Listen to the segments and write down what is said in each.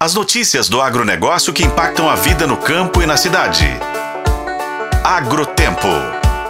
As notícias do agronegócio que impactam a vida no campo e na cidade. Agrotempo.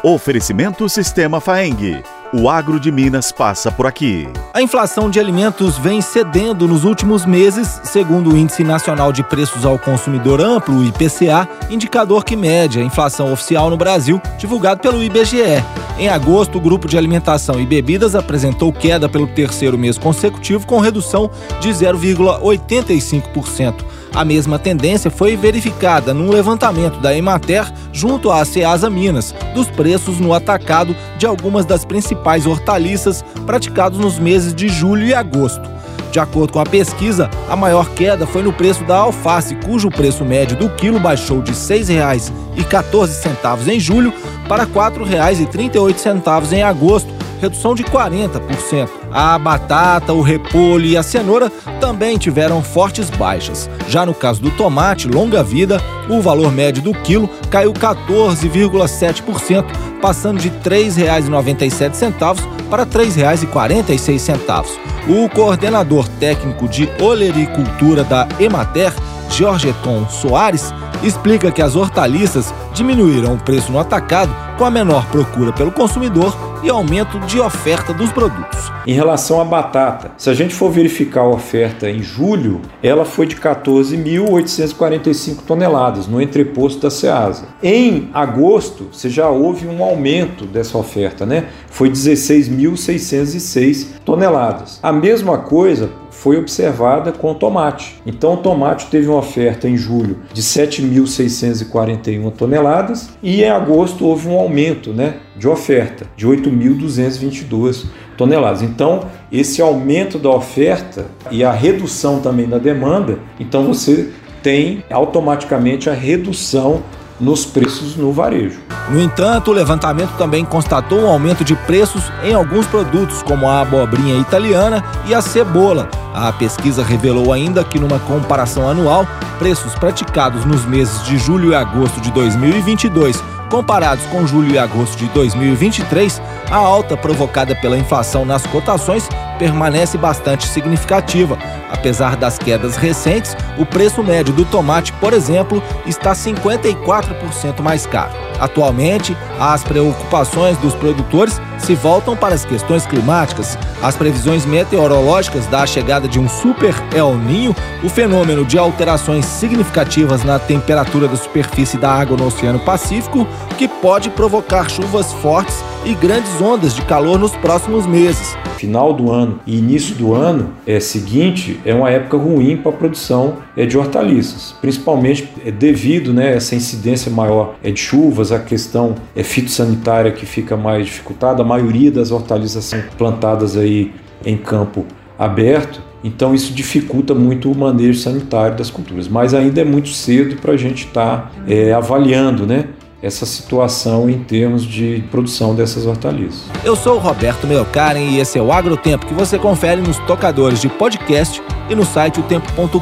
Oferecimento Sistema Faeng. O agro de Minas passa por aqui. A inflação de alimentos vem cedendo nos últimos meses, segundo o Índice Nacional de Preços ao Consumidor Amplo, IPCA, indicador que mede a inflação oficial no Brasil, divulgado pelo IBGE. Em agosto, o grupo de alimentação e bebidas apresentou queda pelo terceiro mês consecutivo, com redução de 0,85%. A mesma tendência foi verificada num levantamento da Emater junto à Ceasa Minas dos preços no atacado de algumas das principais hortaliças praticados nos meses de julho e agosto. De acordo com a pesquisa, a maior queda foi no preço da alface, cujo preço médio do quilo baixou de R$ 6,14 em julho para R$ 4,38 em agosto, redução de 40%. A batata, o repolho e a cenoura também tiveram fortes baixas. Já no caso do tomate longa vida, o valor médio do quilo caiu 14,7%, passando de R$ 3,97 para R$ 3,46. O coordenador técnico de olericultura da Emater, Georgeton Soares, explica que as hortaliças diminuíram o preço no atacado com a menor procura pelo consumidor e aumento de oferta dos produtos. Em relação à batata, se a gente for verificar a oferta em julho, ela foi de 14.845 toneladas no entreposto da Ceasa. Em agosto, você já houve um aumento dessa oferta, né? Foi 16.606 toneladas. A mesma coisa foi observada com tomate. Então, o tomate teve uma oferta em julho de 7.641 toneladas e em agosto houve um aumento né, de oferta de 8.222 toneladas. Então, esse aumento da oferta e a redução também da demanda, então você tem automaticamente a redução nos preços no varejo. No entanto, o levantamento também constatou um aumento de preços em alguns produtos, como a abobrinha italiana e a cebola. A pesquisa revelou ainda que, numa comparação anual, preços praticados nos meses de julho e agosto de 2022 comparados com julho e agosto de 2023, a alta provocada pela inflação nas cotações permanece bastante significativa. Apesar das quedas recentes, o preço médio do tomate, por exemplo, está 54% mais caro. Atualmente, as preocupações dos produtores se voltam para as questões climáticas. As previsões meteorológicas da chegada de um super El Ninho, o fenômeno de alterações significativas na temperatura da superfície da água no Oceano Pacífico, que pode provocar chuvas fortes e grandes ondas de calor nos próximos meses. Final do ano e início do ano é seguinte é uma época ruim para a produção é, de hortaliças, principalmente é, devido né, essa incidência maior é, de chuvas, a questão é, fitossanitária que fica mais dificultada. A maioria das hortaliças são plantadas aí em campo aberto, então isso dificulta muito o manejo sanitário das culturas. Mas ainda é muito cedo para a gente estar tá, é, avaliando, né? Essa situação em termos de produção dessas hortaliças. Eu sou o Roberto Meocaren e esse é o Agrotempo que você confere nos tocadores de podcast e no site otempo.com.br.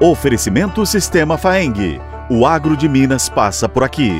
Oferecimento Sistema Faeng. O agro de Minas passa por aqui.